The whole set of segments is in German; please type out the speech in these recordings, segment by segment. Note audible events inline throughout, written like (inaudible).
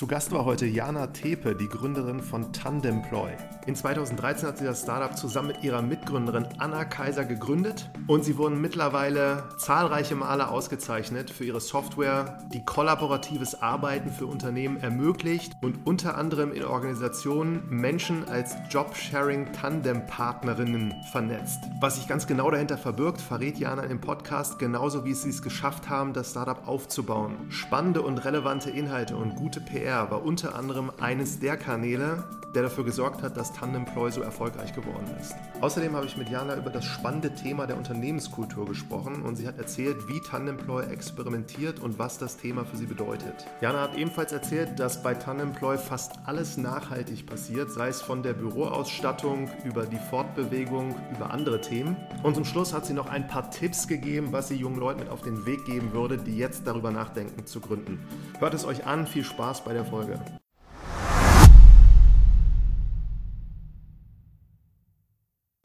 Zu Gast war heute Jana Tepe, die Gründerin von Tandemploy. In 2013 hat sie das Startup zusammen mit ihrer Mitgründerin Anna Kaiser gegründet und sie wurden mittlerweile zahlreiche Male ausgezeichnet für ihre Software, die kollaboratives Arbeiten für Unternehmen ermöglicht und unter anderem in Organisationen Menschen als Jobsharing-Tandem-Partnerinnen vernetzt. Was sich ganz genau dahinter verbirgt, verrät Jana im Podcast, genauso wie sie es geschafft haben, das Startup aufzubauen. Spannende und relevante Inhalte und gute PR PR war unter anderem eines der Kanäle, der dafür gesorgt hat, dass Tandemploy so erfolgreich geworden ist. Außerdem habe ich mit Jana über das spannende Thema der Unternehmenskultur gesprochen und sie hat erzählt, wie Tandemploy experimentiert und was das Thema für sie bedeutet. Jana hat ebenfalls erzählt, dass bei Tandemploy fast alles nachhaltig passiert, sei es von der Büroausstattung über die Fortbewegung, über andere Themen. Und zum Schluss hat sie noch ein paar Tipps gegeben, was sie jungen Leuten mit auf den Weg geben würde, die jetzt darüber nachdenken zu gründen. Hört es euch an, viel Spaß bei bei der Folge.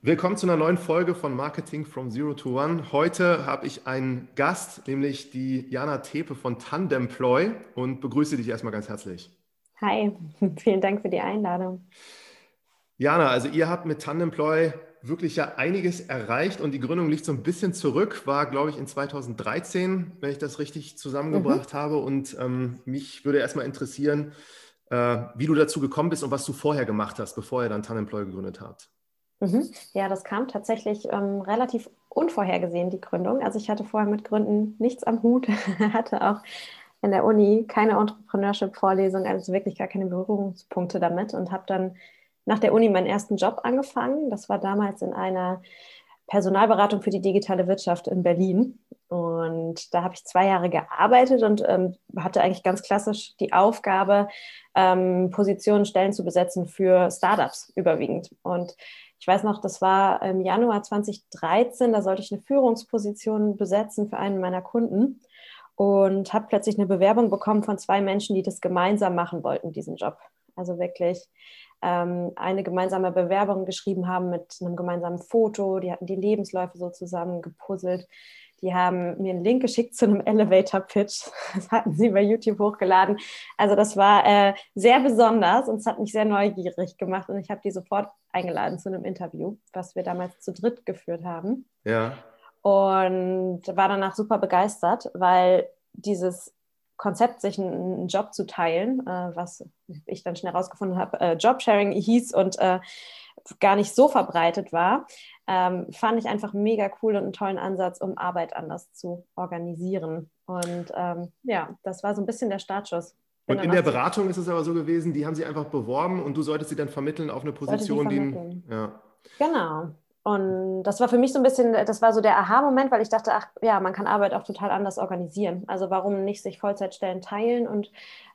Willkommen zu einer neuen Folge von Marketing from Zero to One. Heute habe ich einen Gast, nämlich die Jana Tepe von Tandemploy und begrüße dich erstmal ganz herzlich. Hi, (laughs) vielen Dank für die Einladung. Jana, also ihr habt mit Tandemploy wirklich ja einiges erreicht und die Gründung liegt so ein bisschen zurück, war, glaube ich, in 2013, wenn ich das richtig zusammengebracht mhm. habe. Und ähm, mich würde erstmal interessieren, äh, wie du dazu gekommen bist und was du vorher gemacht hast, bevor ihr dann Tanemploy gegründet habt. Mhm. Ja, das kam tatsächlich ähm, relativ unvorhergesehen, die Gründung. Also ich hatte vorher mit Gründen nichts am Hut, (laughs) hatte auch in der Uni keine Entrepreneurship-Vorlesung, also wirklich gar keine Berührungspunkte damit und habe dann nach der Uni meinen ersten Job angefangen. Das war damals in einer Personalberatung für die digitale Wirtschaft in Berlin. Und da habe ich zwei Jahre gearbeitet und ähm, hatte eigentlich ganz klassisch die Aufgabe, ähm, Positionen, Stellen zu besetzen für Startups überwiegend. Und ich weiß noch, das war im Januar 2013, da sollte ich eine Führungsposition besetzen für einen meiner Kunden und habe plötzlich eine Bewerbung bekommen von zwei Menschen, die das gemeinsam machen wollten, diesen Job. Also wirklich ähm, eine gemeinsame Bewerbung geschrieben haben mit einem gemeinsamen Foto. Die hatten die Lebensläufe so zusammen gepuzzelt. Die haben mir einen Link geschickt zu einem Elevator-Pitch. (laughs) Das hatten sie bei YouTube hochgeladen. Also das war äh, sehr besonders und es hat mich sehr neugierig gemacht. Und ich habe die sofort eingeladen zu einem Interview, was wir damals zu dritt geführt haben. Ja. Und war danach super begeistert, weil dieses Konzept, sich einen, Job zu teilen, äh, was ich dann schnell herausgefunden habe, äh, Jobsharing hieß und äh, gar nicht so verbreitet war, ähm, fand ich einfach mega cool und einen tollen Ansatz, um Arbeit anders zu organisieren. Und ähm, ja, das war so ein bisschen der Startschuss. Und in der Beratung ist es aber so gewesen, die haben sie einfach beworben und du solltest sie dann vermitteln auf eine Position, die. Ja. Genau. Und das war für mich so ein bisschen, das war so der Aha-Moment, weil ich dachte, ach ja, man kann Arbeit auch total anders organisieren. Also warum nicht sich Vollzeitstellen teilen und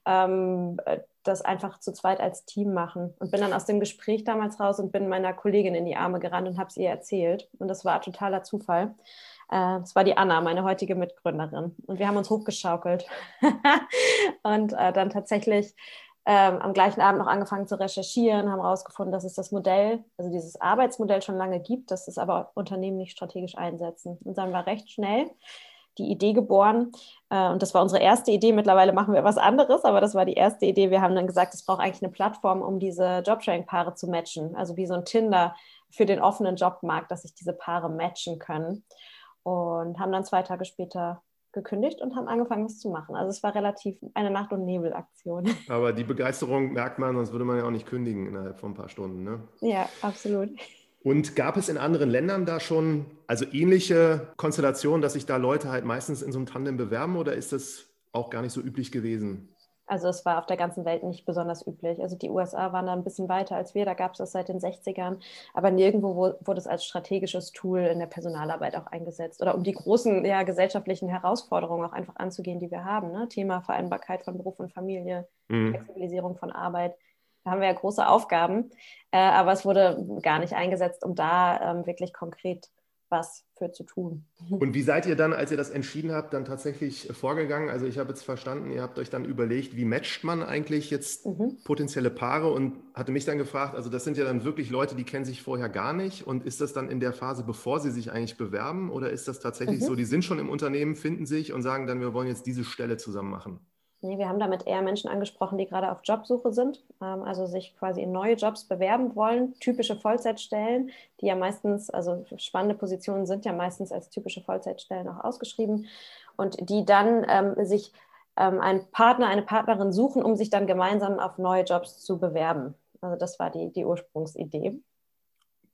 ähm, das einfach zu zweit als Team machen. Und bin dann aus dem Gespräch damals raus und bin meiner Kollegin in die Arme gerannt und habe es ihr erzählt. Und das war totaler Zufall. Äh, das war die Anna, meine heutige Mitgründerin. Und wir haben uns hochgeschaukelt. (laughs) und äh, dann tatsächlich ähm, am gleichen Abend noch angefangen zu recherchieren, haben herausgefunden, dass es das Modell, also dieses Arbeitsmodell schon lange gibt, dass es aber Unternehmen nicht strategisch einsetzen. Und dann war recht schnell die Idee geboren. Äh, und das war unsere erste Idee. Mittlerweile machen wir was anderes, aber das war die erste Idee. Wir haben dann gesagt, es braucht eigentlich eine Plattform, um diese Jobsharing-Paare zu matchen. Also wie so ein Tinder für den offenen Jobmarkt, dass sich diese Paare matchen können. Und haben dann zwei Tage später gekündigt und haben angefangen, was zu machen. Also es war relativ eine Nacht- und Nebelaktion. (laughs) Aber die Begeisterung merkt man, sonst würde man ja auch nicht kündigen innerhalb von ein paar Stunden. Ne? Ja, absolut. Und gab es in anderen Ländern da schon also ähnliche Konstellationen, dass sich da Leute halt meistens in so einem Tandem bewerben oder ist das auch gar nicht so üblich gewesen? Also es war auf der ganzen Welt nicht besonders üblich. Also die USA waren da ein bisschen weiter als wir, da gab es das seit den 60ern, aber nirgendwo wurde es als strategisches Tool in der Personalarbeit auch eingesetzt oder um die großen ja, gesellschaftlichen Herausforderungen auch einfach anzugehen, die wir haben. Ne? Thema Vereinbarkeit von Beruf und Familie, mhm. Flexibilisierung von Arbeit. Da haben wir ja große Aufgaben, äh, aber es wurde gar nicht eingesetzt, um da ähm, wirklich konkret was für zu tun. (laughs) Und wie seid ihr dann, als ihr das entschieden habt, dann tatsächlich vorgegangen? Also ich habe jetzt verstanden, ihr habt euch dann überlegt, wie matcht man eigentlich jetzt mhm. potenzielle Paare und hatte mich dann gefragt, also das sind ja dann wirklich Leute, die kennen sich vorher gar nicht und ist das dann in der Phase, bevor sie sich eigentlich bewerben oder ist das tatsächlich mhm. so, die sind schon im Unternehmen, finden sich und sagen dann, wir wollen jetzt diese Stelle zusammen machen? Nee, wir haben damit eher Menschen angesprochen, die gerade auf Jobsuche sind, ähm, also sich quasi in neue Jobs bewerben wollen. Typische Vollzeitstellen, die ja meistens, also spannende Positionen sind ja meistens als typische Vollzeitstellen auch ausgeschrieben und die dann ähm, sich ähm, einen Partner, eine Partnerin suchen, um sich dann gemeinsam auf neue Jobs zu bewerben. Also das war die, die Ursprungsidee.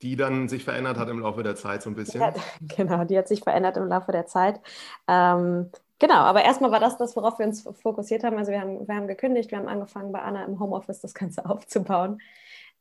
Die dann sich verändert hat im Laufe der Zeit so ein bisschen. Ja, (laughs) genau, die hat sich verändert im Laufe der Zeit. Ähm, Genau, aber erstmal war das das, worauf wir uns fokussiert haben. Also wir haben, wir haben gekündigt, wir haben angefangen bei Anna im Homeoffice das Ganze (laughs) aufzubauen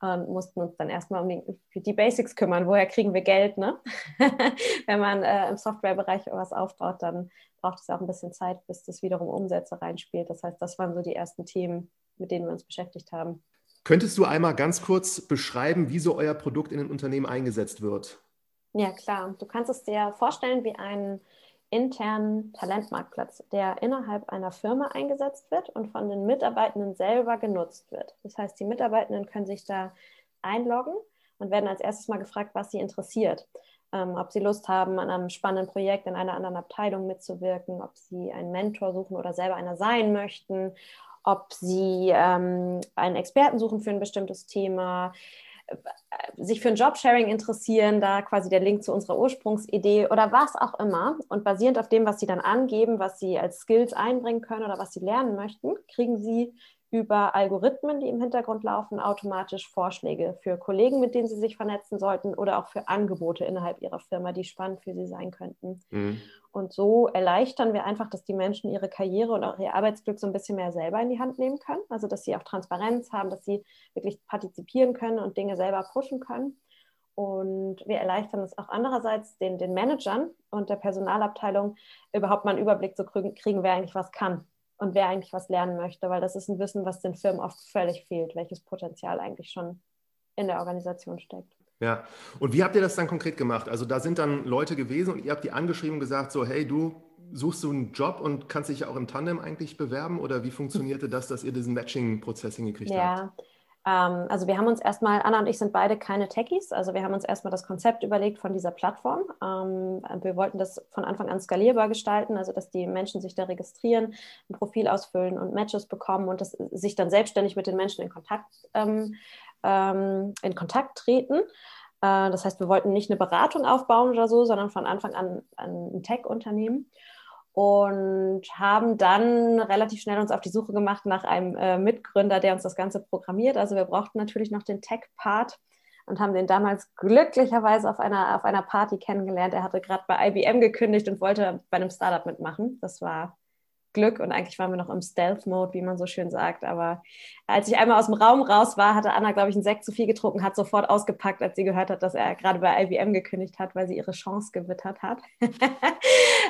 und mussten uns dann erstmal um die, die Basics kümmern. Woher kriegen wir Geld? Ne? (laughs) Wenn man äh, im Softwarebereich was aufbaut, dann braucht es auch ein bisschen Zeit, bis das wiederum Umsätze reinspielt. Das heißt, das waren so die ersten Themen, mit denen wir uns beschäftigt haben. Könntest du einmal ganz kurz beschreiben, wie so euer Produkt in den Unternehmen eingesetzt wird? Ja, klar. Du kannst es dir vorstellen wie einen internen Talentmarktplatz, der innerhalb einer Firma eingesetzt wird und von den Mitarbeitenden selber genutzt wird. Das heißt, die Mitarbeitenden können sich da einloggen und werden als erstes mal gefragt, was sie interessiert. Ähm, ob sie Lust haben, an einem spannenden Projekt in einer anderen Abteilung mitzuwirken, ob sie einen Mentor suchen oder selber einer sein möchten, ob sie ähm, einen Experten suchen für ein bestimmtes Thema, sich für ein Jobsharing interessieren, da quasi der Link zu unserer Ursprungsidee oder was auch immer. Und basierend auf dem, was sie dann angeben, was sie als Skills einbringen können oder was sie lernen möchten, kriegen sie über Algorithmen, die im Hintergrund laufen, automatisch Vorschläge für Kollegen, mit denen sie sich vernetzen sollten oder auch für Angebote innerhalb ihrer Firma, die spannend für sie sein könnten. Mhm. Und so erleichtern wir einfach, dass die Menschen ihre Karriere und auch ihr Arbeitsglück so ein bisschen mehr selber in die Hand nehmen können. Also, dass sie auch Transparenz haben, dass sie wirklich partizipieren können und Dinge selber pushen können. Und wir erleichtern es auch andererseits den, den Managern und der Personalabteilung überhaupt mal einen Überblick zu kriegen, wer eigentlich was kann und wer eigentlich was lernen möchte, weil das ist ein Wissen, was den Firmen oft völlig fehlt, welches Potenzial eigentlich schon in der Organisation steckt. Ja, und wie habt ihr das dann konkret gemacht? Also da sind dann Leute gewesen und ihr habt die angeschrieben und gesagt, so, hey, du suchst du einen Job und kannst dich auch im Tandem eigentlich bewerben oder wie funktionierte das, dass ihr diesen Matching-Prozess hingekriegt ja. habt? Ähm, also wir haben uns erstmal, Anna und ich sind beide keine Techies, also wir haben uns erstmal das Konzept überlegt von dieser Plattform. Ähm, wir wollten das von Anfang an skalierbar gestalten, also dass die Menschen sich da registrieren, ein Profil ausfüllen und Matches bekommen und das, sich dann selbstständig mit den Menschen in Kontakt, ähm, in Kontakt treten. Äh, das heißt, wir wollten nicht eine Beratung aufbauen oder so, sondern von Anfang an ein Tech-Unternehmen und haben dann relativ schnell uns auf die Suche gemacht nach einem äh, Mitgründer, der uns das Ganze programmiert. Also wir brauchten natürlich noch den Tech-Part und haben den damals glücklicherweise auf einer, auf einer Party kennengelernt. Er hatte gerade bei IBM gekündigt und wollte bei einem Startup mitmachen. Das war Glück und eigentlich waren wir noch im Stealth-Mode, wie man so schön sagt. Aber als ich einmal aus dem Raum raus war, hatte Anna, glaube ich, einen Sekt zu viel getrunken, hat sofort ausgepackt, als sie gehört hat, dass er gerade bei IBM gekündigt hat, weil sie ihre Chance gewittert hat. (laughs)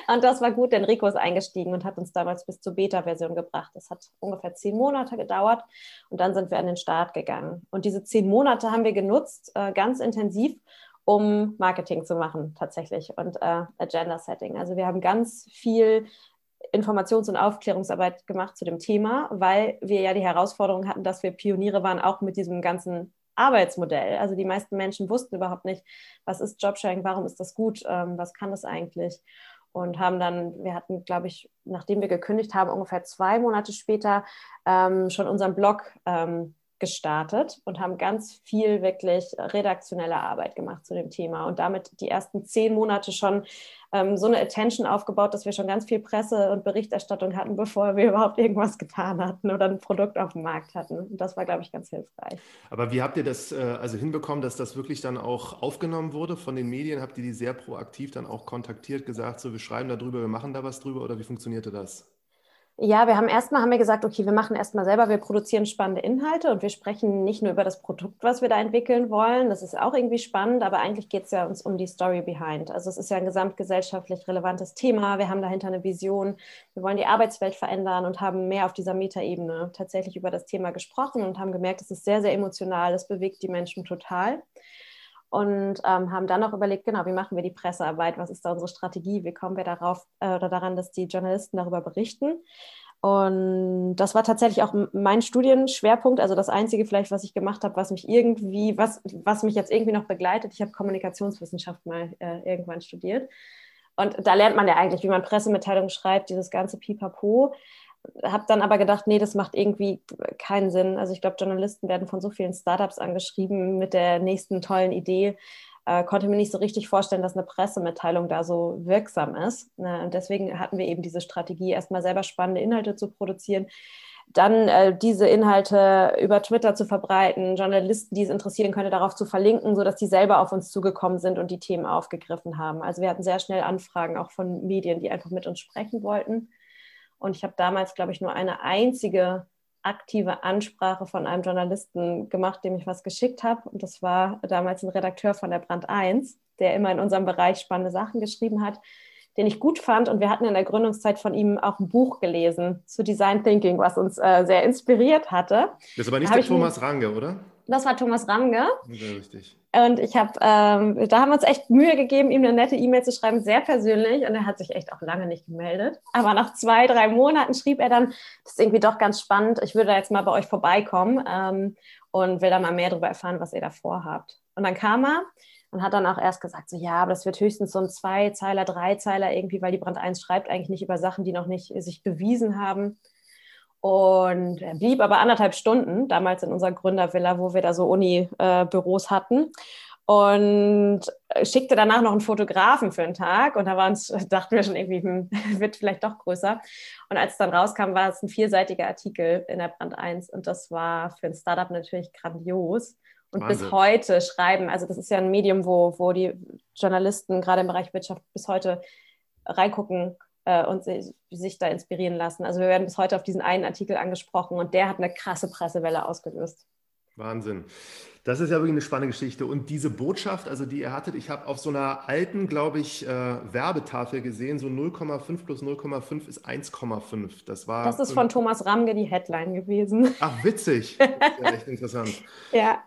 und das war gut, denn Rico ist eingestiegen und hat uns damals bis zur Beta-Version gebracht. Das hat ungefähr zehn Monate gedauert und dann sind wir an den Start gegangen. Und diese zehn Monate haben wir genutzt, äh, ganz intensiv, um Marketing zu machen tatsächlich und äh, Agenda Setting. Also wir haben ganz viel Informations- und Aufklärungsarbeit gemacht zu dem Thema, weil wir ja die Herausforderung hatten, dass wir Pioniere waren, auch mit diesem ganzen Arbeitsmodell. Also die meisten Menschen wussten überhaupt nicht, was ist Jobsharing, warum ist das gut, ähm, was kann das eigentlich? Und haben dann, wir hatten, glaube ich, nachdem wir gekündigt haben, ungefähr zwei Monate später ähm, schon unseren Blog ähm, gestartet und haben ganz viel wirklich redaktionelle Arbeit gemacht zu dem Thema und damit die ersten zehn Monate schon ähm, so eine Attention aufgebaut, dass wir schon ganz viel Presse und Berichterstattung hatten, bevor wir überhaupt irgendwas getan hatten oder ein Produkt auf dem Markt hatten. Und das war, glaube ich, ganz hilfreich. Aber wie habt ihr das äh, also hinbekommen, dass das wirklich dann auch aufgenommen wurde von den Medien? Habt ihr die sehr proaktiv dann auch kontaktiert, gesagt, so wir schreiben darüber, wir machen da was drüber oder wie funktionierte das? Ja, wir haben erstmal haben wir gesagt, okay, wir machen erstmal selber, wir produzieren spannende Inhalte und wir sprechen nicht nur über das Produkt, was wir da entwickeln wollen. Das ist auch irgendwie spannend, aber eigentlich geht es ja uns um die Story behind. Also es ist ja ein gesamtgesellschaftlich relevantes Thema. Wir haben dahinter eine Vision. Wir wollen die Arbeitswelt verändern und haben mehr auf dieser Metaebene tatsächlich über das Thema gesprochen und haben gemerkt, es ist sehr, sehr emotional. Es bewegt die Menschen total und ähm, haben dann auch überlegt, genau, wie machen wir die Pressearbeit, was ist da unsere Strategie, wie kommen wir darauf äh, oder daran, dass die Journalisten darüber berichten. Und das war tatsächlich auch mein Studienschwerpunkt, also das Einzige vielleicht, was ich gemacht habe, was mich irgendwie, was, was mich jetzt irgendwie noch begleitet. Ich habe Kommunikationswissenschaft mal äh, irgendwann studiert. Und da lernt man ja eigentlich, wie man Pressemitteilungen schreibt, dieses ganze Pipapo. Habe dann aber gedacht, nee, das macht irgendwie keinen Sinn. Also ich glaube, Journalisten werden von so vielen Startups angeschrieben mit der nächsten tollen Idee. Äh, konnte mir nicht so richtig vorstellen, dass eine Pressemitteilung da so wirksam ist. Äh, und deswegen hatten wir eben diese Strategie, erstmal selber spannende Inhalte zu produzieren, dann äh, diese Inhalte über Twitter zu verbreiten, Journalisten, die es interessieren könnte, darauf zu verlinken, sodass die selber auf uns zugekommen sind und die Themen aufgegriffen haben. Also wir hatten sehr schnell Anfragen auch von Medien, die einfach mit uns sprechen wollten. Und ich habe damals, glaube ich, nur eine einzige aktive Ansprache von einem Journalisten gemacht, dem ich was geschickt habe. Und das war damals ein Redakteur von der Brand 1, der immer in unserem Bereich spannende Sachen geschrieben hat, den ich gut fand. Und wir hatten in der Gründungszeit von ihm auch ein Buch gelesen zu Design Thinking, was uns äh, sehr inspiriert hatte. Das ist aber nicht da der Thomas Range, oder? Das war Thomas Range. Ja, richtig. Und ich habe, ähm, da haben wir uns echt Mühe gegeben, ihm eine nette E-Mail zu schreiben, sehr persönlich. Und er hat sich echt auch lange nicht gemeldet. Aber nach zwei, drei Monaten schrieb er dann, das ist irgendwie doch ganz spannend, ich würde jetzt mal bei euch vorbeikommen ähm, und will da mal mehr darüber erfahren, was ihr da vorhabt. Und dann kam er und hat dann auch erst gesagt, so ja, aber das wird höchstens so ein Zweizeiler, Dreizeiler irgendwie, weil die Brand 1 schreibt eigentlich nicht über Sachen, die noch nicht sich bewiesen haben. Und er blieb aber anderthalb Stunden, damals in unserer Gründervilla, wo wir da so Uni-Büros hatten. Und schickte danach noch einen Fotografen für einen Tag. Und da waren (laughs) dachten wir schon irgendwie, hm, (laughs) wird vielleicht doch größer. Und als es dann rauskam, war es ein vierseitiger Artikel in der Brand 1. Und das war für ein Startup natürlich grandios. Und Wahnsinn. bis heute schreiben, also das ist ja ein Medium, wo, wo die Journalisten gerade im Bereich Wirtschaft bis heute reingucken äh, und sich, sich da inspirieren lassen. Also wir werden bis heute auf diesen einen Artikel angesprochen und der hat eine krasse Pressewelle ausgelöst. Wahnsinn. Das ist ja wirklich eine spannende Geschichte. Und diese Botschaft, also die ihr hattet, ich habe auf so einer alten, glaube ich, äh, Werbetafel gesehen, so 0,5 plus 0,5 ist 1,5. Das war. Das ist von Thomas Ramge die Headline gewesen. Ach, witzig. Das ist ja echt interessant. (laughs) ja.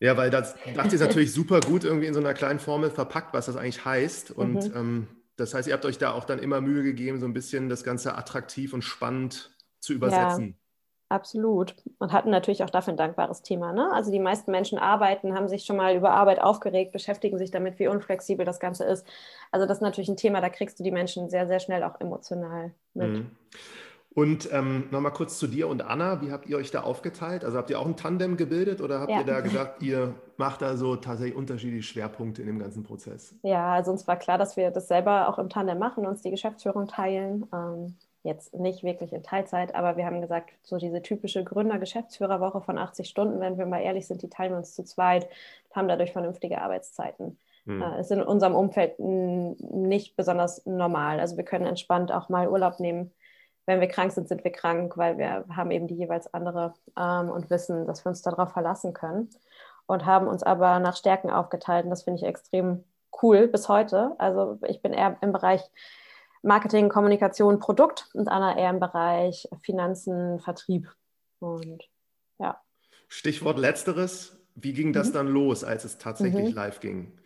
Ja, weil das (laughs) dachte ich natürlich super gut irgendwie in so einer kleinen Formel verpackt, was das eigentlich heißt. Und mhm. ähm, das heißt, ihr habt euch da auch dann immer Mühe gegeben, so ein bisschen das Ganze attraktiv und spannend zu übersetzen. Ja, absolut. Und hatten natürlich auch dafür ein dankbares Thema. Ne? Also die meisten Menschen arbeiten, haben sich schon mal über Arbeit aufgeregt, beschäftigen sich damit, wie unflexibel das Ganze ist. Also das ist natürlich ein Thema, da kriegst du die Menschen sehr, sehr schnell auch emotional mit. Mhm. Und ähm, nochmal kurz zu dir und Anna. Wie habt ihr euch da aufgeteilt? Also habt ihr auch ein Tandem gebildet oder habt ja. ihr da gesagt, ihr macht da so tatsächlich unterschiedliche Schwerpunkte in dem ganzen Prozess? Ja, also uns war klar, dass wir das selber auch im Tandem machen, uns die Geschäftsführung teilen. Ähm, jetzt nicht wirklich in Teilzeit, aber wir haben gesagt, so diese typische Gründer-Geschäftsführerwoche von 80 Stunden, wenn wir mal ehrlich sind, die teilen wir uns zu zweit, haben dadurch vernünftige Arbeitszeiten. Hm. Äh, ist in unserem Umfeld nicht besonders normal. Also wir können entspannt auch mal Urlaub nehmen wenn wir krank sind, sind wir krank, weil wir haben eben die jeweils andere ähm, und wissen, dass wir uns darauf verlassen können. Und haben uns aber nach Stärken aufgeteilt. Und das finde ich extrem cool bis heute. Also ich bin eher im Bereich Marketing, Kommunikation, Produkt und Anna eher im Bereich Finanzen, Vertrieb. Und ja. Stichwort letzteres. Wie ging das mhm. dann los, als es tatsächlich mhm. live ging?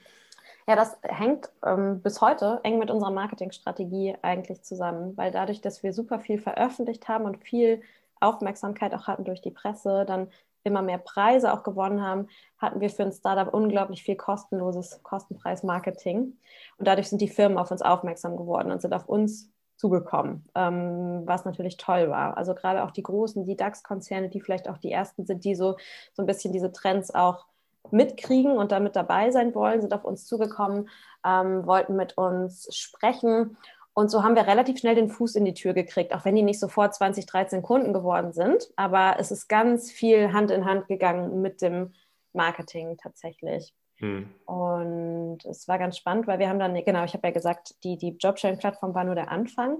Ja, das hängt ähm, bis heute eng mit unserer Marketingstrategie eigentlich zusammen, weil dadurch, dass wir super viel veröffentlicht haben und viel Aufmerksamkeit auch hatten durch die Presse, dann immer mehr Preise auch gewonnen haben, hatten wir für ein Startup unglaublich viel kostenloses Kostenpreis-Marketing. Und dadurch sind die Firmen auf uns aufmerksam geworden und sind auf uns zugekommen, ähm, was natürlich toll war. Also gerade auch die großen, die DAX-Konzerne, die vielleicht auch die ersten sind, die so, so ein bisschen diese Trends auch mitkriegen und damit dabei sein wollen, sind auf uns zugekommen, ähm, wollten mit uns sprechen. Und so haben wir relativ schnell den Fuß in die Tür gekriegt, auch wenn die nicht sofort 20, 13 Kunden geworden sind. Aber es ist ganz viel Hand in Hand gegangen mit dem Marketing tatsächlich. Hm. Und es war ganz spannend, weil wir haben dann, genau, ich habe ja gesagt, die, die Jobsharing-Plattform war nur der Anfang.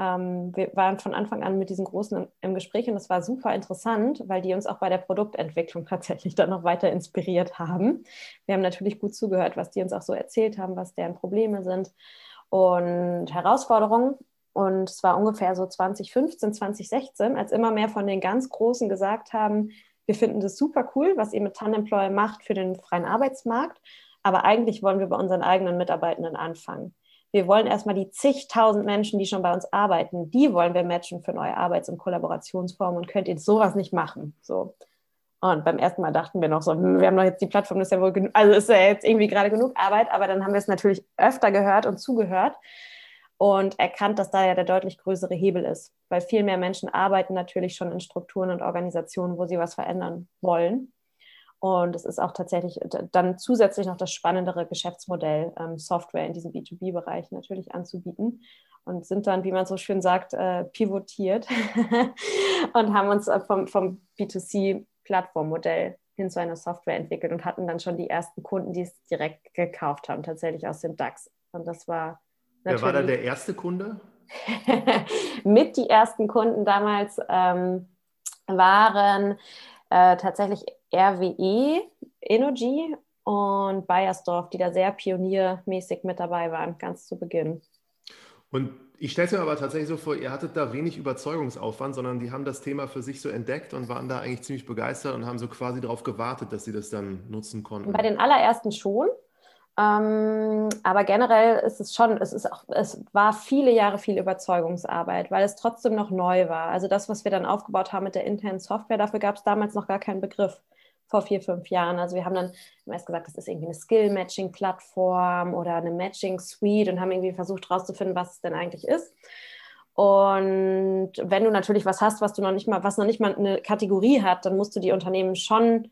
Ähm, wir waren von Anfang an mit diesen Großen im, Gespräch und es war super interessant, weil die uns auch bei der Produktentwicklung (laughs) tatsächlich dann noch weiter inspiriert haben. Wir haben natürlich gut zugehört, was die uns auch so erzählt haben, was deren Probleme sind und Herausforderungen. Und es war ungefähr so 2015, 2016, als immer mehr von den ganz Großen gesagt haben, wir finden das super cool, was ihr mit Tandemploy macht für den freien Arbeitsmarkt, aber eigentlich wollen wir bei unseren eigenen Mitarbeitenden anfangen. Wir wollen erstmal die zigtausend Menschen, die schon bei uns arbeiten, die wollen wir matchen für neue Arbeits- und Kollaborationsformen und könnt ihr sowas nicht machen. So. Und beim ersten Mal dachten wir noch so, hm, wir haben doch jetzt die Plattform, das ist ja wohl genug, also ist ja jetzt irgendwie gerade genug Arbeit, aber dann haben wir es natürlich öfter gehört und zugehört. und erkannt, dass da ja der deutlich größere Hebel ist, weil viel mehr Menschen arbeiten natürlich schon in Strukturen und Organisationen, wo sie was verändern wollen. Und es ist auch tatsächlich dann zusätzlich noch das spannendere Geschäftsmodell, ähm, Software in diesem B2B-Bereich natürlich anzubieten. Und sind dann, wie man so schön sagt, äh, pivotiert (laughs) und haben uns äh, vom, vom B2C-Plattformmodell hin zu einer Software entwickelt und hatten dann schon die ersten Kunden, die es direkt gekauft haben, tatsächlich aus dem DAX. Und das war. Wer war da der erste Kunde? (laughs) mit die ersten Kunden damals ähm, waren äh, tatsächlich RWE, Energy und Bayersdorf, die da sehr pioniermäßig mit dabei waren, ganz zu Beginn. Und ich stelle es mir aber tatsächlich so vor, ihr hattet da wenig Überzeugungsaufwand, sondern die haben das Thema für sich so entdeckt und waren da eigentlich ziemlich begeistert und haben so quasi darauf gewartet, dass sie das dann nutzen konnten. Bei den allerersten schon. Ähm, aber generell ist es schon, es, ist auch, es war viele Jahre viel Überzeugungsarbeit, weil es trotzdem noch neu war. Also das, was wir dann aufgebaut haben mit der internen Software, dafür gab es damals noch gar keinen Begriff vor vier, fünf Jahren. Also wir haben dann erst gesagt, das ist irgendwie eine Skill-Matching-Plattform oder eine Matching-Suite und haben irgendwie versucht herauszufinden, was es denn eigentlich ist. Und wenn du natürlich was hast, was du noch nicht mal, was noch nicht mal eine Kategorie hat, dann musst du die Unternehmen schon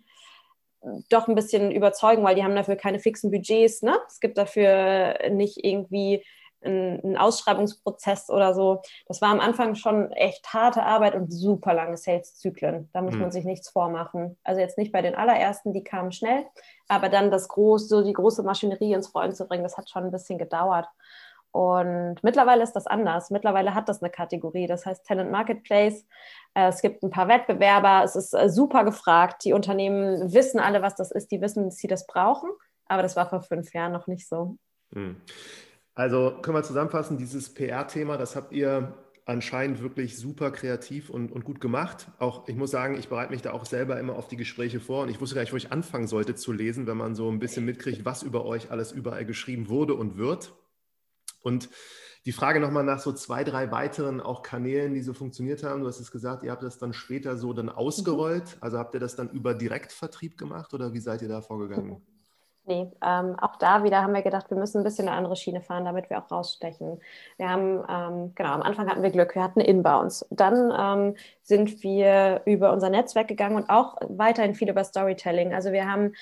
doch ein bisschen überzeugen, weil die haben dafür keine fixen Budgets. Ne? Es gibt dafür nicht irgendwie ein, Ausschreibungsprozess oder so. Das war am Anfang schon echt harte Arbeit und super lange Sales-Zyklen. Da muss mhm. man sich nichts vormachen. Also jetzt nicht bei den allerersten, die kamen schnell, aber dann das große, so die große Maschinerie ins Rollen zu bringen, das hat schon ein bisschen gedauert. Und mittlerweile ist das anders. Mittlerweile hat das eine Kategorie, das heißt Talent Marketplace. Äh, es gibt ein paar Wettbewerber, es ist äh, super gefragt. Die Unternehmen wissen alle, was das ist, die wissen, dass sie das brauchen. Aber das war vor fünf Jahren noch nicht so. Also können wir zusammenfassen, dieses PR-Thema, das habt ihr anscheinend wirklich super kreativ und, und gut gemacht. Auch ich muss sagen, ich bereite mich da auch selber immer auf die Gespräche vor und ich wusste gar nicht, wo ich anfangen sollte zu lesen, wenn man so ein bisschen mitkriegt, was über euch alles überall geschrieben wurde und wird. Und die Frage nochmal nach so zwei, drei weiteren auch Kanälen, die so funktioniert haben. Du hast es gesagt, ihr habt das dann später so dann ausgerollt. Also habt ihr das dann über Direktvertrieb gemacht oder wie seid ihr da vorgegangen? Nee, ähm, auch da wieder haben wir gedacht, wir müssen ein bisschen eine andere Schiene fahren, damit wir auch rausstechen. Wir haben, ähm, genau, am Anfang hatten wir Glück, wir hatten Inbounds. Dann ähm, sind wir über unser Netzwerk gegangen und auch weiterhin viel über Storytelling. Also wir haben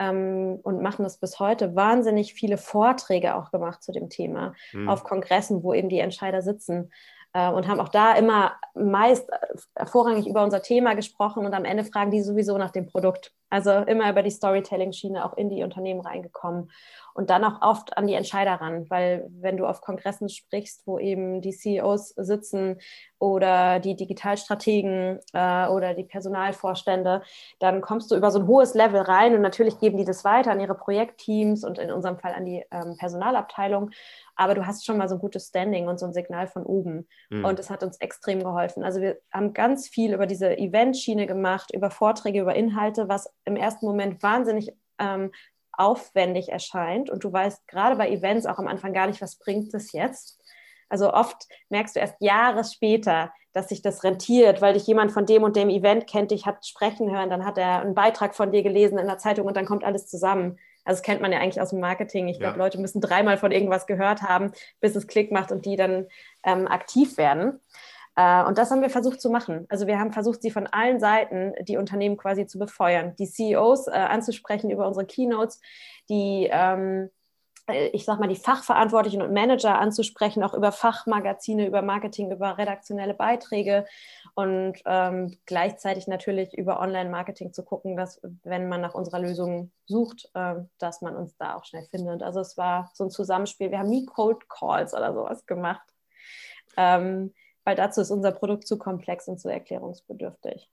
ähm, und machen das bis heute wahnsinnig viele Vorträge auch gemacht zu dem Thema mhm. auf Kongressen, wo eben die Entscheider sitzen. Äh, und haben auch da immer meist äh, vorrangig über unser Thema gesprochen und am Ende fragen die sowieso nach dem Produkt. Also immer über die Storytelling-Schiene auch in die Unternehmen reingekommen und dann auch oft an die Entscheider ran, weil wenn du auf Kongressen sprichst, wo eben die CEOs sitzen oder die Digitalstrategen äh, oder die Personalvorstände, dann kommst du über so ein hohes Level rein und natürlich geben die das weiter an ihre Projektteams und in unserem Fall an die ähm, Personalabteilung aber du hast schon mal so ein gutes Standing und so ein Signal von oben. Mhm. Und es hat uns extrem geholfen. Also wir haben ganz viel über diese Eventschiene gemacht, über Vorträge, über Inhalte, was im ersten Moment wahnsinnig ähm, aufwendig erscheint. Und du weißt gerade bei Events auch am Anfang gar nicht, was bringt das jetzt. Also oft merkst du erst Jahre später, dass sich das rentiert, weil dich jemand von dem und dem Event kennt, dich hat sprechen hören, dann hat er einen Beitrag von dir gelesen in der Zeitung und dann kommt alles zusammen. Also das kennt man ja eigentlich aus dem Marketing. Ich glaube, ja. Leute müssen dreimal von irgendwas gehört haben, bis es Klick macht und die dann ähm, aktiv werden. Äh, und das haben wir versucht zu machen. Also wir haben versucht, sie von allen Seiten, die Unternehmen quasi zu befeuern, die CEOs äh, anzusprechen über unsere Keynotes, die ähm, äh, ich sag mal, die Fachverantwortlichen und Manager anzusprechen, auch über Fachmagazine, über Marketing, über redaktionelle Beiträge und ähm, gleichzeitig natürlich über Online-Marketing zu gucken, dass, wenn man nach unserer Lösung sucht, dass man uns da auch schnell findet. Also es war so ein Zusammenspiel. Wir haben nie Cold Calls oder sowas gemacht, ähm, weil dazu ist unser Produkt zu komplex und zu erklärungsbedürftig.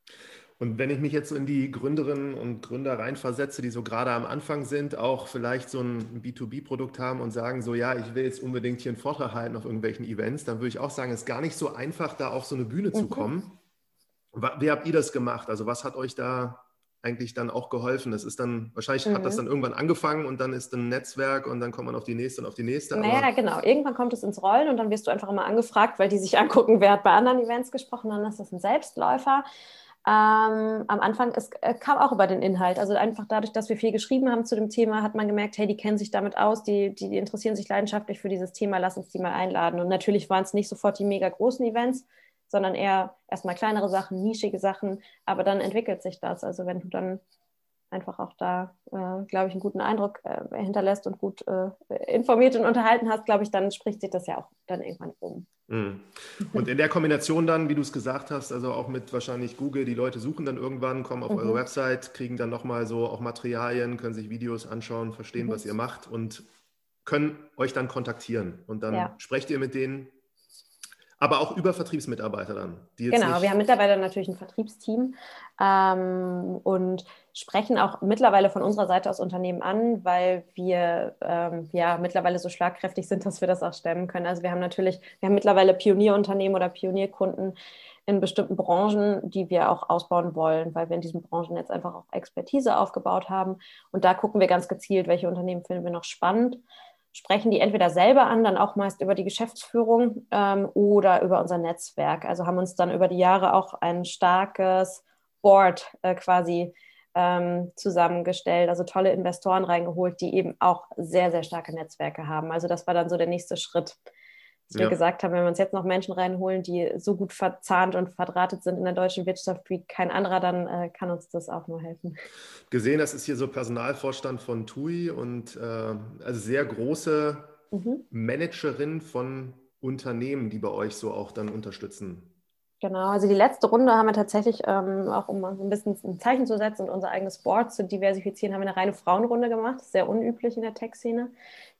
Und wenn ich mich jetzt so in die Gründerinnen und Gründer reinversetze, die so gerade am Anfang sind, auch vielleicht so ein B2B-Produkt haben und sagen so, ja, ich will jetzt unbedingt hier einen Vortrag halten auf irgendwelchen Events, dann würde ich auch sagen, es ist gar nicht so einfach, da auf so eine Bühne mhm. zu kommen. Wie habt ihr das gemacht? Also was hat euch da eigentlich dann auch geholfen? Das ist dann, wahrscheinlich mhm. hat das mhm. dann irgendwann angefangen und dann ist ein Netzwerk und dann kommt man auf die nächste und auf die nächste. Naja, genau. Irgendwann kommt es ins Rollen und dann wirst du einfach immer angefragt, weil die sich angucken, wer hat bei anderen Events gesprochen, dann ist das ein Selbstläufer. Ähm, am Anfang, es äh, kam auch über den Inhalt. Also einfach dadurch, dass wir viel geschrieben haben zu dem Thema, hat man gemerkt, hey, die kennen sich damit aus, die, die, die interessieren sich leidenschaftlich für dieses Thema, lass uns die mal einladen. Und natürlich waren es nicht sofort die mega großen Events, sondern eher erstmal kleinere Sachen, nischige Sachen, aber dann entwickelt sich das. Also wenn du dann einfach auch da, äh, glaube ich, einen guten Eindruck äh, hinterlässt und gut äh, informiert und unterhalten hast, glaube ich, dann spricht sich das ja auch dann irgendwann um. Mhm. Und in der Kombination dann, wie du es gesagt hast, also auch mit wahrscheinlich Google, die Leute suchen dann irgendwann, kommen auf mhm. eure Website, kriegen dann nochmal so auch Materialien, können sich Videos anschauen, verstehen, mhm. was ihr macht und können euch dann kontaktieren. Und dann ja. sprecht ihr mit denen, aber auch über Vertriebsmitarbeiter dann. genau, wir haben mittlerweile natürlich ein Vertriebsteam ähm, und sprechen auch mittlerweile von unserer Seite aus Unternehmen an, weil wir ähm, ja mittlerweile so schlagkräftig sind, dass wir das auch stemmen können. Also wir haben natürlich, wir haben mittlerweile Pionierunternehmen oder Pionierkunden in bestimmten Branchen, die wir auch ausbauen wollen, weil wir in diesen Branchen jetzt einfach auch Expertise aufgebaut haben. Und da gucken wir ganz gezielt, welche Unternehmen finden wir noch spannend sprechen die entweder selber an, dann auch meist über die Geschäftsführung ähm, oder über unser Netzwerk. Also haben uns dann über die Jahre auch ein starkes Board äh, quasi ähm, zusammengestellt, also tolle Investoren reingeholt, die eben auch sehr, sehr starke Netzwerke haben. Also das war dann so der nächste Schritt dass ja. wir gesagt haben, wenn wir uns jetzt noch Menschen reinholen, die so gut verzahnt und verdrahtet sind in der deutschen Wirtschaft wie kein anderer, dann äh, kann uns das auch nur helfen. Gesehen, das ist hier so Personalvorstand von TUI und äh, also sehr große mhm. Managerin von Unternehmen, die bei euch so auch dann unterstützen. Genau, also die letzte Runde haben wir tatsächlich, ähm, auch um ein bisschen ein Zeichen zu setzen und unser eigenes Board zu diversifizieren, haben wir eine reine Frauenrunde gemacht. Sehr unüblich in der Tech-Szene.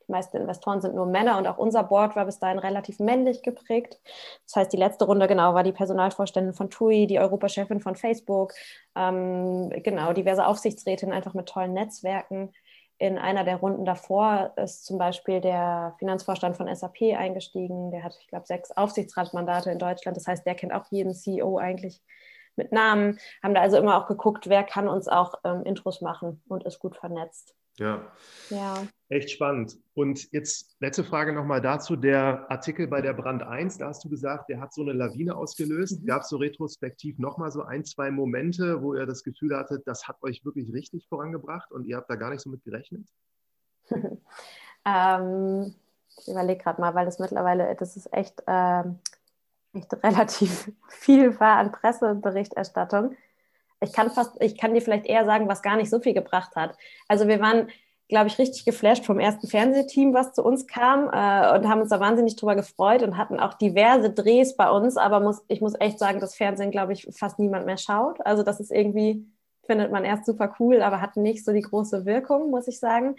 Die meisten Investoren sind nur Männer und auch unser Board war bis dahin relativ männlich geprägt. Das heißt, die letzte Runde genau war die Personalvorständin von TUI, die Europachefin von Facebook, ähm, genau, diverse Aufsichtsrätinnen einfach mit tollen Netzwerken. In einer der Runden davor ist zum Beispiel der Finanzvorstand von SAP eingestiegen. Der hat, ich glaube, sechs Aufsichtsratsmandate in Deutschland. Das heißt, der kennt auch jeden CEO eigentlich mit Namen. Haben da also immer auch geguckt, wer kann uns auch ähm, Intros machen und ist gut vernetzt. Ja. ja. Echt spannend. Und jetzt letzte Frage nochmal dazu. Der Artikel bei der Brand 1, da hast du gesagt, der hat so eine Lawine ausgelöst. Mhm. Gab es so retrospektiv nochmal so ein, zwei Momente, wo ihr das Gefühl hattet, das hat euch wirklich richtig vorangebracht und ihr habt da gar nicht so mit gerechnet? (laughs) ähm, ich überlege gerade mal, weil das mittlerweile, das ist echt, äh, echt (laughs) relativ viel war an Presseberichterstattung ich kann fast, ich kann dir vielleicht eher sagen, was gar nicht so viel gebracht hat. Also wir waren, glaube ich, richtig geflasht vom ersten Fernsehteam, was zu uns kam äh, und haben uns da wahnsinnig drüber gefreut und hatten auch diverse Drehs bei uns, aber muss, ich muss echt sagen, das Fernsehen, glaube ich, fast niemand mehr schaut. Also das ist irgendwie, findet man erst super cool, aber hat nicht so die große Wirkung, muss ich sagen.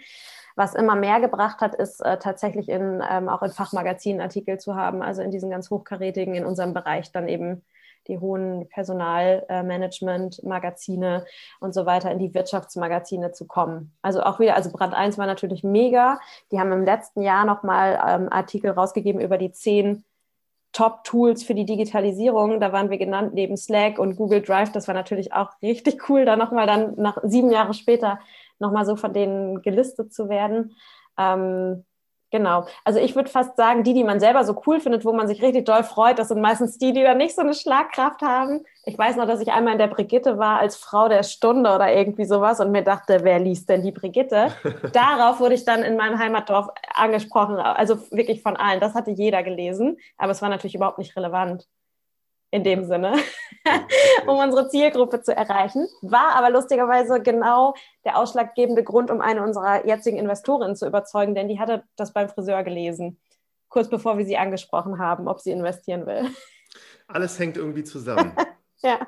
Was immer mehr gebracht hat, ist äh, tatsächlich in, ähm, auch in Fachmagazinen Artikel zu haben, also in diesen ganz hochkarätigen, in unserem Bereich dann eben die hohen Personalmanagement-Magazine und so weiter in die Wirtschaftsmagazine zu kommen. Also auch wieder, also Brand 1 war natürlich mega. Die haben im letzten Jahr nochmal ähm, Artikel rausgegeben über die zehn Top-Tools für die Digitalisierung. Da waren wir genannt neben Slack und Google Drive. Das war natürlich auch richtig cool, da nochmal dann nach sieben Jahren später nochmal so von denen gelistet zu werden. Ähm, Genau. Also ich würde fast sagen, die, die man selber so cool findet, wo man sich richtig doll freut, das sind meistens die, die dann nicht so eine Schlagkraft haben. Ich weiß noch, dass ich einmal in der Brigitte war als Frau der Stunde oder irgendwie sowas und mir dachte, wer liest denn die Brigitte? (laughs) Darauf wurde ich dann in meinem Heimatdorf angesprochen, also wirklich von allen. Das hatte jeder gelesen, aber es war natürlich überhaupt nicht relevant in dem Sinne, (laughs) um unsere Zielgruppe zu erreichen. War aber lustigerweise genau der ausschlaggebende Grund, um eine unserer jetzigen Investorinnen zu überzeugen, denn die hatte das beim Friseur gelesen, kurz bevor wir sie angesprochen haben, ob sie investieren will. Alles hängt irgendwie zusammen. (laughs) ja,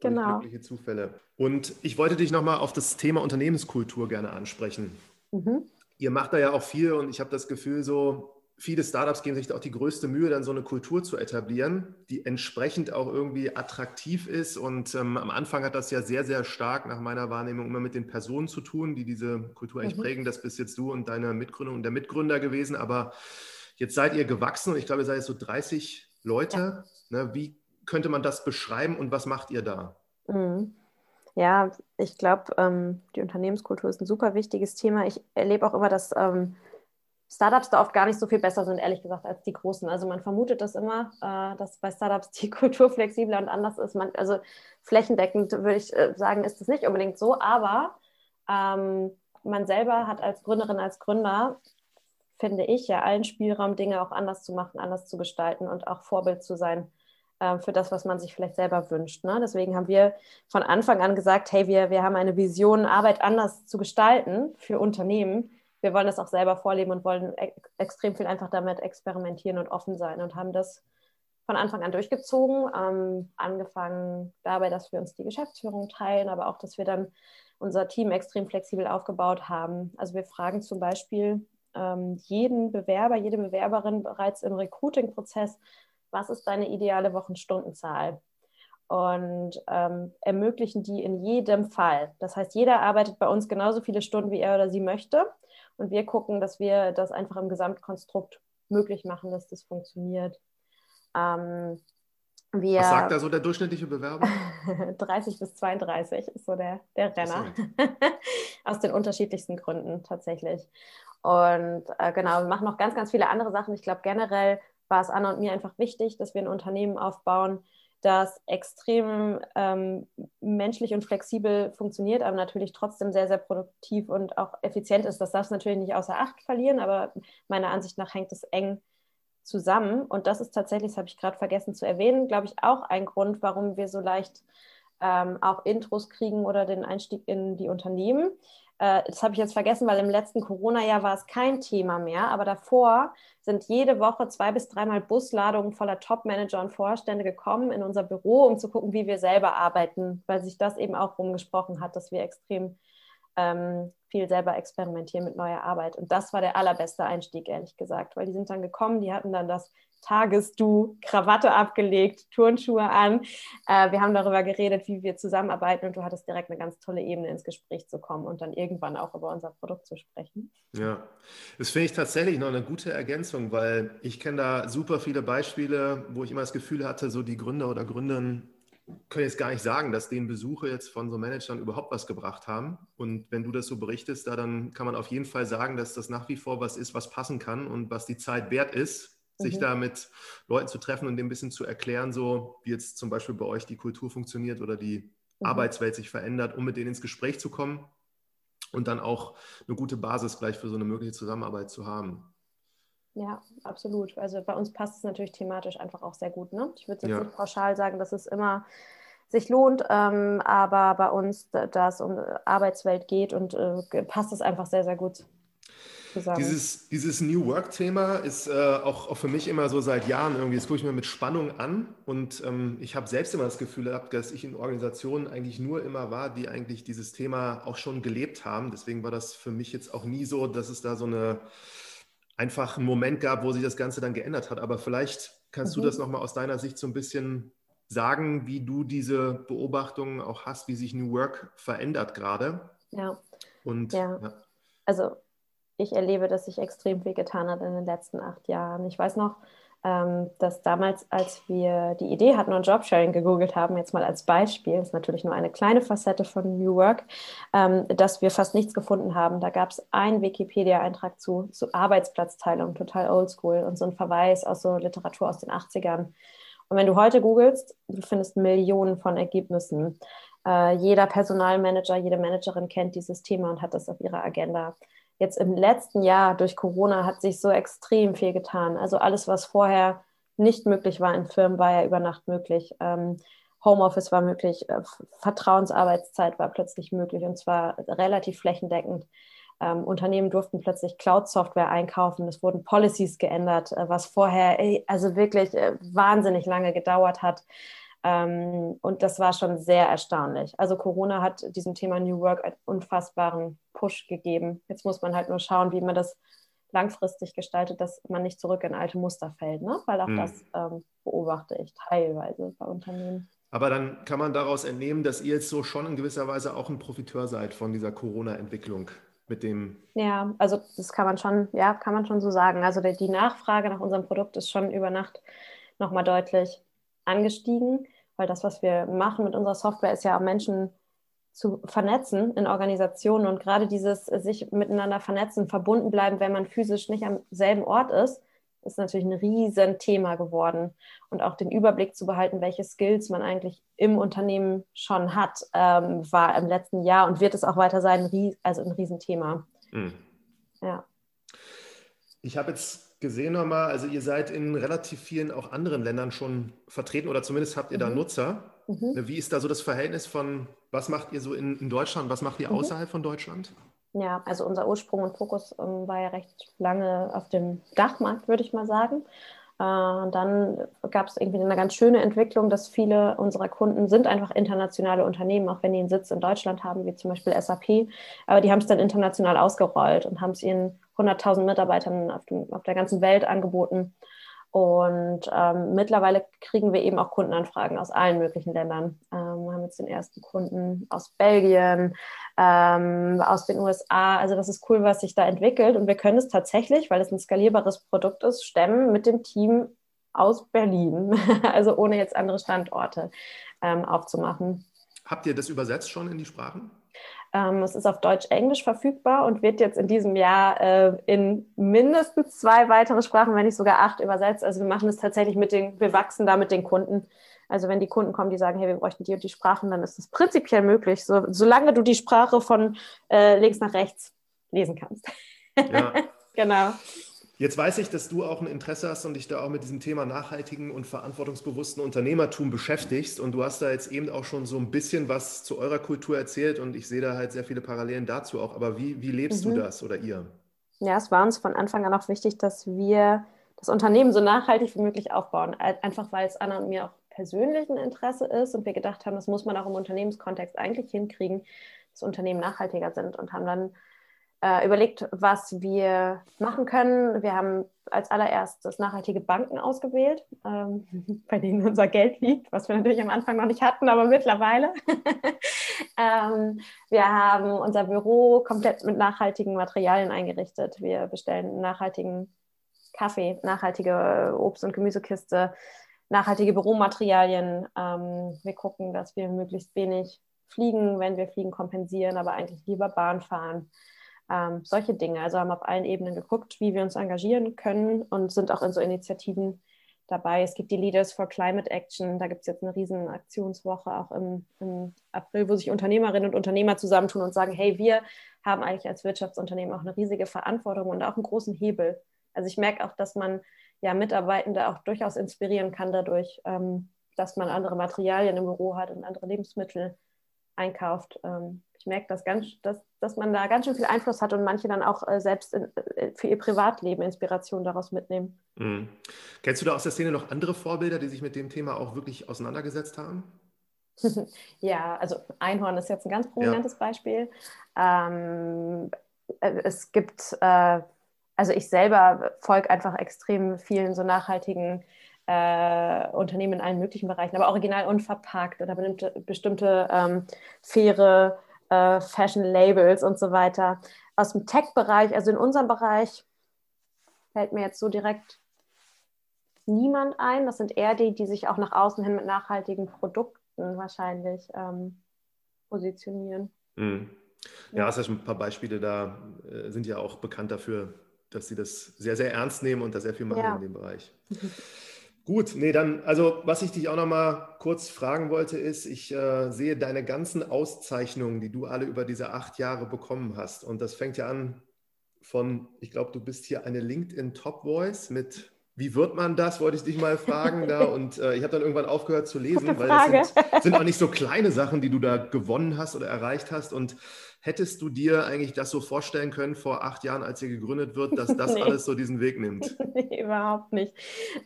genau. Glückliche Zufälle. Und ich wollte dich nochmal auf das Thema Unternehmenskultur gerne ansprechen. Mhm. Ihr macht da ja auch viel und ich habe das Gefühl, so viele Startups geben sich da auch die größte Mühe, dann so eine Kultur zu etablieren, die entsprechend auch irgendwie attraktiv ist. Und ähm, am Anfang hat das ja sehr, sehr stark nach meiner Wahrnehmung immer mit den Personen zu tun, die diese Kultur eigentlich mhm. prägen. Das bist jetzt du und deine Mitgründer und der Mitgründer gewesen. Aber jetzt seid ihr gewachsen und ich glaube, ihr seid jetzt so 30 Leute. Ja. Ne? Wie könnte man das beschreiben und was macht ihr da? Mhm. Ja, ich glaube, ähm, die Unternehmenskultur ist ein super wichtiges Thema. Ich erlebe auch immer, dass ähm, Startups da oft gar nicht so viel besser sind, ehrlich gesagt, als die großen. Also man vermutet das immer, äh, dass bei Startups die (laughs) Kultur flexibler und anders ist. Man, also flächendeckend würde ich äh, sagen, ist das nicht unbedingt so, aber ähm, man selber hat als Gründerin, als Gründer, finde ich, ja allen Spielraum, Dinge auch anders zu machen, anders zu gestalten und auch Vorbild zu sein äh, für das, was man sich vielleicht selber wünscht. Ne? Deswegen haben wir von Anfang an gesagt, hey, wir, wir haben eine Vision, Arbeit anders zu gestalten für Unternehmen. Wir wollen das auch selber vorleben und wollen e extrem viel einfach damit experimentieren und offen sein und haben das von Anfang an durchgezogen, ähm, angefangen dabei, dass wir uns die Geschäftsführung teilen, aber auch, dass wir dann unser Team extrem flexibel aufgebaut haben. Also wir fragen zum Beispiel ähm, jeden Bewerber, jede Bewerberin bereits im Recruiting-Prozess, was ist deine ideale Wochenstundenzahl? Und ähm, ermöglichen die in jedem Fall. Das heißt, jeder arbeitet bei uns genauso viele Stunden, wie er oder sie möchte. Und wir gucken, dass wir das einfach im Gesamtkonstrukt möglich machen, dass das funktioniert. Ähm, wir, Was sagt da so der durchschnittliche Bewerber? (laughs) 30 bis 32 ist so der, der Renner. (laughs) Aus den unterschiedlichsten Gründen tatsächlich. Und äh, genau, wir machen noch ganz, ganz viele andere Sachen. Ich glaube, generell war es Anna und mir einfach wichtig, dass wir ein Unternehmen aufbauen, das extrem ähm, menschlich und flexibel funktioniert, aber natürlich trotzdem sehr, sehr produktiv und auch effizient ist. Das darf es natürlich nicht außer Acht verlieren, aber meiner Ansicht nach hängt es eng zusammen. Und das ist tatsächlich, das habe ich gerade vergessen zu erwähnen, glaube ich, auch ein Grund, warum wir so leicht ähm, auch Intros kriegen oder den Einstieg in die Unternehmen. Äh, das habe ich jetzt vergessen, weil im letzten Corona-Jahr war es kein Thema mehr, aber davor sind jede Woche zwei bis dreimal Busladungen voller Top-Manager und Vorstände gekommen in unser Büro, um zu gucken, wie wir selber arbeiten, weil sich das eben auch rumgesprochen hat, dass wir extrem ähm, viel selber experimentieren mit neuer Arbeit. Und das war der allerbeste Einstieg, ehrlich gesagt, weil die sind dann gekommen, die hatten dann das Tagesdu, Krawatte abgelegt, Turnschuhe an. Äh, wir haben darüber geredet, wie wir zusammenarbeiten und du hattest direkt eine ganz tolle Ebene ins Gespräch zu kommen und dann irgendwann auch über unser Produkt zu sprechen. Ja, das finde ich tatsächlich noch eine gute Ergänzung, weil ich kenne da super viele Beispiele, wo ich immer das Gefühl hatte, so die Gründer oder Gründerinnen können jetzt gar nicht sagen, dass den Besuche jetzt von so Managern überhaupt was gebracht haben. Und wenn du das so berichtest, da dann kann man auf jeden Fall sagen, dass das nach wie vor was ist, was passen kann und was die Zeit wert ist, sich mhm. da mit Leuten zu treffen und dem ein bisschen zu erklären, so wie jetzt zum Beispiel bei euch die Kultur funktioniert oder die mhm. Arbeitswelt sich verändert, um mit denen ins Gespräch zu kommen und dann auch eine gute Basis gleich für so eine mögliche Zusammenarbeit zu haben. Ja, absolut. Also bei uns passt es natürlich thematisch einfach auch sehr gut. Ne? Ich würde jetzt ja. nicht pauschal sagen, dass es immer sich lohnt, ähm, aber bei uns, da es um Arbeitswelt geht und äh, passt es einfach sehr, sehr gut zusammen. Dieses, dieses New Work-Thema ist äh, auch, auch, für mich immer so seit Jahren irgendwie, das gucke ich mir mit Spannung an und ähm, ich habe selbst immer das Gefühl gehabt, dass ich in Organisationen eigentlich nur immer war, die eigentlich dieses Thema auch schon gelebt haben. Deswegen war das für mich jetzt auch nie so, dass es da so eine einfach einen Moment gab, wo sich das Ganze dann geändert hat. Aber vielleicht kannst mhm. du das nochmal aus deiner Sicht so ein bisschen sagen, wie du diese Beobachtungen auch hast, wie sich New Work verändert gerade. Ja. Und ja. ja. Also ich erlebe, dass sich extrem viel getan hat in den letzten acht Jahren. Ich weiß noch, dass damals, als wir die Idee hatten und Jobsharing gegoogelt haben, jetzt mal als Beispiel, ist natürlich nur eine kleine Facette von New Work, ähm, dass wir fast nichts gefunden haben. Da gab es einen Wikipedia-Eintrag zu, zu Arbeitsplatzteilung, total oldschool und so ein Verweis aus so Literatur aus den 80ern. Und wenn du heute googelst, du findest Millionen von Ergebnissen. Äh, jeder Personalmanager, jede Managerin kennt dieses Thema und hat das auf ihrer Agenda jetzt im letzten Jahr durch Corona hat sich so extrem viel getan. Also alles, was vorher nicht möglich war in Firmen, war ja über Nacht möglich. Ähm, Homeoffice war möglich, äh, Vertrauensarbeitszeit war plötzlich möglich und zwar relativ flächendeckend. Ähm, Unternehmen durften plötzlich Cloud-Software einkaufen. Es wurden Policies geändert, äh, was vorher also wirklich äh, wahnsinnig lange gedauert hat. Ähm, und das war schon sehr erstaunlich. Also Corona hat diesem Thema New Work einen unfassbaren Push gegeben. Jetzt muss man halt nur schauen, wie man das langfristig gestaltet, dass man nicht zurück in alte Muster fällt, ne? weil auch hm. das ähm, beobachte ich teilweise bei Unternehmen. Aber dann kann man daraus entnehmen, dass ihr jetzt so schon in gewisser Weise auch ein Profiteur seid von dieser Corona-Entwicklung mit dem. Ja, also das kann man schon, ja, kann man schon so sagen. Also die Nachfrage nach unserem Produkt ist schon über Nacht nochmal deutlich angestiegen weil das, was wir machen mit unserer Software, ist ja Menschen zu vernetzen in Organisationen und gerade dieses sich miteinander vernetzen, verbunden bleiben, wenn man physisch nicht am selben Ort ist, ist natürlich ein Riesenthema geworden. Und auch den Überblick zu behalten, welche Skills man eigentlich im Unternehmen schon hat, ähm, war im letzten Jahr und wird es auch weiter sein, also ein Riesenthema. Mhm. Ja. Ich habe jetzt gesehen nochmal, also ihr seid in relativ vielen auch anderen Ländern schon vertreten oder zumindest habt ihr mhm. da Nutzer. Mhm. Wie ist da so das Verhältnis von, was macht ihr so in, in Deutschland, was macht ihr mhm. außerhalb von Deutschland? Ja, also unser Ursprung und Fokus ähm, war ja recht lange auf dem Dachmarkt, würde ich mal sagen. Äh, dann gab es irgendwie eine ganz schöne Entwicklung, dass viele unserer Kunden sind einfach internationale Unternehmen, auch wenn die einen Sitz in Deutschland haben, wie zum Beispiel SAP. Aber die haben es dann international ausgerollt und haben es ihren 100.000 Mitarbeitern auf, dem, auf der ganzen Welt angeboten. Und ähm, mittlerweile kriegen wir eben auch Kundenanfragen aus allen möglichen Ländern. Ähm, wir haben jetzt den ersten Kunden aus Belgien, ähm, aus den USA. Also das ist cool, was sich da entwickelt. Und wir können es tatsächlich, weil es ein skalierbares Produkt ist, stemmen mit dem Team aus Berlin. (laughs) also ohne jetzt andere Standorte ähm, aufzumachen. Habt ihr das übersetzt schon in die Sprachen? Ähm, es ist auf Deutsch-Englisch verfügbar und wird jetzt in diesem Jahr äh, in mindestens zwei weitere Sprachen, wenn nicht sogar acht, übersetzt. Also wir machen es tatsächlich mit den, wir wachsen da mit den Kunden. Also wenn die Kunden kommen, die sagen, hey, wir bräuchten die und die Sprachen, dann ist es prinzipiell möglich, so, solange du die Sprache von äh, links nach rechts lesen kannst. Ja. (laughs) genau. Jetzt weiß ich, dass du auch ein Interesse hast und dich da auch mit diesem Thema nachhaltigen und verantwortungsbewussten Unternehmertum beschäftigst. Und du hast da jetzt eben auch schon so ein bisschen was zu eurer Kultur erzählt und ich sehe da halt sehr viele Parallelen dazu auch. Aber wie, wie lebst mhm. du das oder ihr? Ja, es war uns von Anfang an auch wichtig, dass wir das Unternehmen so nachhaltig wie möglich aufbauen. Einfach weil es Anna und mir auch persönlich ein Interesse ist und wir gedacht haben, das muss man auch im Unternehmenskontext eigentlich hinkriegen, dass Unternehmen nachhaltiger sind und haben dann äh, überlegt, was wir machen können. Wir haben als allererstes nachhaltige Banken ausgewählt, ähm, (laughs) bei denen unser Geld liegt, was wir natürlich am Anfang noch nicht hatten, aber mittlerweile. (laughs) ähm, wir haben unser Büro komplett mit nachhaltigen Materialien eingerichtet. Wir bestellen nachhaltigen Kaffee, nachhaltige Obst- und Gemüsekiste, nachhaltige Büromaterialien. Ähm, wir gucken, dass wir möglichst wenig fliegen, wenn wir fliegen kompensieren, aber eigentlich lieber Bahn fahren. Ähm, solche Dinge. Also haben auf allen Ebenen geguckt, wie wir uns engagieren können und sind auch in so Initiativen dabei. Es gibt die Leaders for Climate Action. Da gibt es jetzt eine riesen Aktionswoche auch im, im, April, wo sich Unternehmerinnen und Unternehmer zusammentun und sagen, hey, wir haben eigentlich als Wirtschaftsunternehmen auch eine riesige Verantwortung und auch einen großen Hebel. Also ich merke auch, dass man ja Mitarbeitende auch durchaus inspirieren kann dadurch, ähm, dass man andere Materialien im Büro hat und andere Lebensmittel einkauft. Ähm, ich merke, dass, ganz, dass, dass man da ganz schön viel Einfluss hat und manche dann auch äh, selbst in, äh, für ihr Privatleben Inspiration daraus mitnehmen. Mhm. Kennst du da aus der Szene noch andere Vorbilder, die sich mit dem Thema auch wirklich auseinandergesetzt haben? (laughs) ja, also Einhorn ist jetzt ein ganz prominentes ja. Beispiel. Ähm, äh, es gibt, äh, also ich selber folge einfach extrem vielen so nachhaltigen äh, Unternehmen in allen möglichen Bereichen, aber original unverpackt oder bestimmte, bestimmte ähm, faire äh, Fashion-Labels und so weiter. Aus dem Tech-Bereich, also in unserem Bereich, fällt mir jetzt so direkt niemand ein. Das sind eher die, die sich auch nach außen hin mit nachhaltigen Produkten wahrscheinlich ähm, positionieren. Mhm. Ja, es ja schon ein paar Beispiele da, äh, sind ja auch bekannt dafür, dass sie das sehr, sehr ernst nehmen und da sehr viel machen ja. in dem Bereich. (laughs) Gut, nee, dann, also was ich dich auch noch mal kurz fragen wollte, ist, ich äh, sehe deine ganzen Auszeichnungen, die du alle über diese acht Jahre bekommen hast. Und das fängt ja an von, ich glaube, du bist hier eine LinkedIn Top Voice mit, wie wird man das, wollte ich dich mal fragen da. (laughs) Und äh, ich habe dann irgendwann aufgehört zu lesen, weil das sind, (laughs) sind, auch nicht so kleine Sachen, die du da gewonnen hast oder erreicht hast. Und Hättest du dir eigentlich das so vorstellen können vor acht Jahren, als ihr gegründet wird, dass das (laughs) nee. alles so diesen Weg nimmt? nee, überhaupt nicht.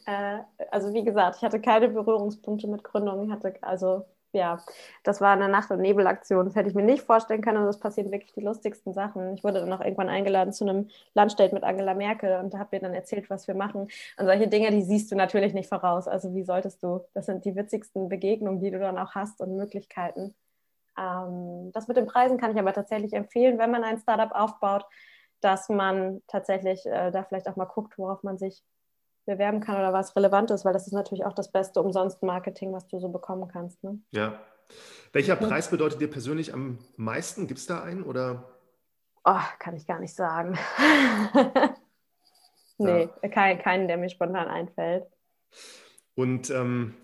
Äh, also wie gesagt, ich hatte keine Berührungspunkte mit Gründung. Ich hatte also ja, das war eine Nacht- und Nebelaktion. Das hätte ich mir nicht vorstellen können und es passieren wirklich die lustigsten Sachen. Ich wurde dann auch irgendwann eingeladen zu einem Lunchdate mit Angela Merkel und habe mir dann erzählt, was wir machen. Und solche Dinge, die siehst du natürlich nicht voraus. Also wie solltest du? Das sind die witzigsten Begegnungen, die du dann auch hast und Möglichkeiten. Ähm, das mit den Preisen kann ich aber tatsächlich empfehlen, wenn man ein Startup aufbaut, dass man tatsächlich äh, da vielleicht auch mal guckt, worauf man sich bewerben kann oder was relevant ist, weil das ist natürlich auch das beste Umsonst-Marketing, was du so bekommen kannst. Ne? Ja, Welcher Preis bedeutet dir persönlich am meisten? Gibt es da einen oder? Oh, kann ich gar nicht sagen. (laughs) nee, ja. kein, keinen, der mir spontan einfällt. Und ähm,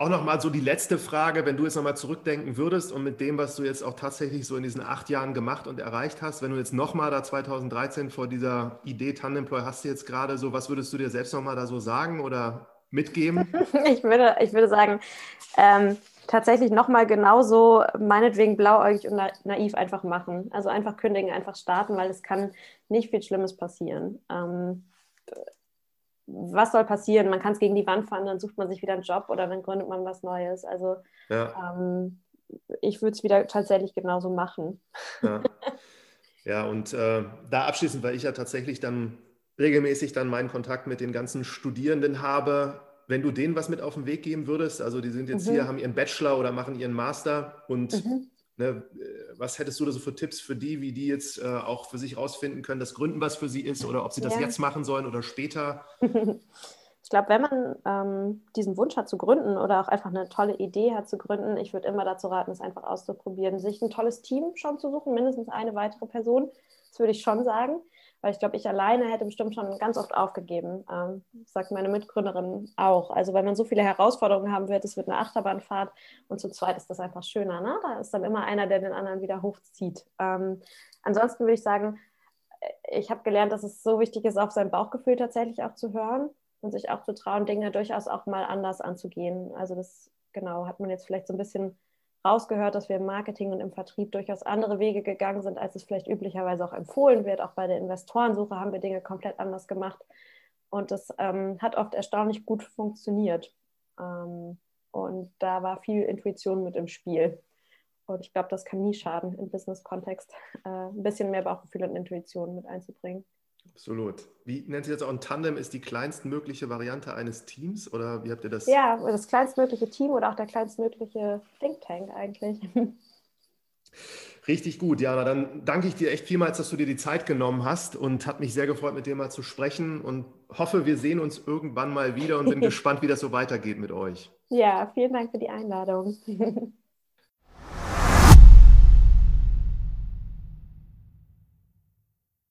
auch nochmal so die letzte Frage, wenn du jetzt nochmal zurückdenken würdest und mit dem, was du jetzt auch tatsächlich so in diesen acht Jahren gemacht und erreicht hast, wenn du jetzt nochmal da 2013 vor dieser Idee Tandemploy hast du jetzt gerade so, was würdest du dir selbst nochmal da so sagen oder mitgeben? (laughs) ich, würde, ich würde sagen, ähm, tatsächlich nochmal genauso meinetwegen blauäugig und naiv einfach machen. Also einfach kündigen, einfach starten, weil es kann nicht viel Schlimmes passieren. Ähm, was soll passieren? Man kann es gegen die Wand fahren, dann sucht man sich wieder einen Job oder dann gründet man was Neues. Also ja. ähm, ich würde es wieder tatsächlich genauso machen. Ja, ja und äh, da abschließend, weil ich ja tatsächlich dann regelmäßig dann meinen Kontakt mit den ganzen Studierenden habe, wenn du denen was mit auf den Weg geben würdest, also die sind jetzt mhm. hier, haben ihren Bachelor oder machen ihren Master und mhm. Ne, was hättest du da so für Tipps für die, wie die jetzt äh, auch für sich rausfinden können, dass Gründen was für sie ist oder ob sie das ja. jetzt machen sollen oder später? (laughs) Ich glaube, wenn man ähm, diesen Wunsch hat zu gründen oder auch einfach eine tolle Idee hat zu gründen, ich würde immer dazu raten, es einfach auszuprobieren, sich ein tolles Team schon zu suchen, mindestens eine weitere Person. Das würde ich schon sagen weil ich glaube, ich alleine hätte bestimmt schon ganz oft aufgegeben. Ähm, sagt meine Mitgründerin auch. Also wenn man so viele Herausforderungen haben wird, es wird eine Achterbahnfahrt und zu zweit ist das einfach schöner. Ne? Da ist dann immer einer, der den anderen wieder hochzieht. Ähm, ansonsten würde ich sagen, ich habe gelernt, dass es so wichtig ist, auf sein Bauchgefühl tatsächlich auch zu hören und sich auch zu trauen, Dinge durchaus auch mal anders anzugehen. Also das genau hat man jetzt vielleicht so ein bisschen rausgehört, dass wir im Marketing und im Vertrieb durchaus andere Wege gegangen sind, als es vielleicht üblicherweise auch empfohlen wird. Auch bei der Investorensuche haben wir Dinge komplett anders gemacht. Und das ähm, hat oft erstaunlich gut funktioniert. Ähm, und da war viel Intuition mit im Spiel. Und ich glaube, das kann nie schaden, im Business-Kontext äh, ein bisschen mehr Bauchgefühl und Intuition mit einzubringen. Absolut. Wie nennt sich das auch ein Tandem? Ist die kleinstmögliche Variante eines Teams oder wie habt ihr das? Ja, das kleinstmögliche Team oder auch der kleinstmögliche Think Tank eigentlich. (laughs) Richtig gut, Jana. Dann danke ich dir echt vielmals, dass du dir die Zeit genommen hast und hat mich sehr gefreut, mit dir mal zu sprechen und hoffe, wir sehen uns irgendwann mal wieder und bin (laughs) gespannt, wie das so weitergeht mit euch. Ja, vielen Dank für die Einladung. (laughs)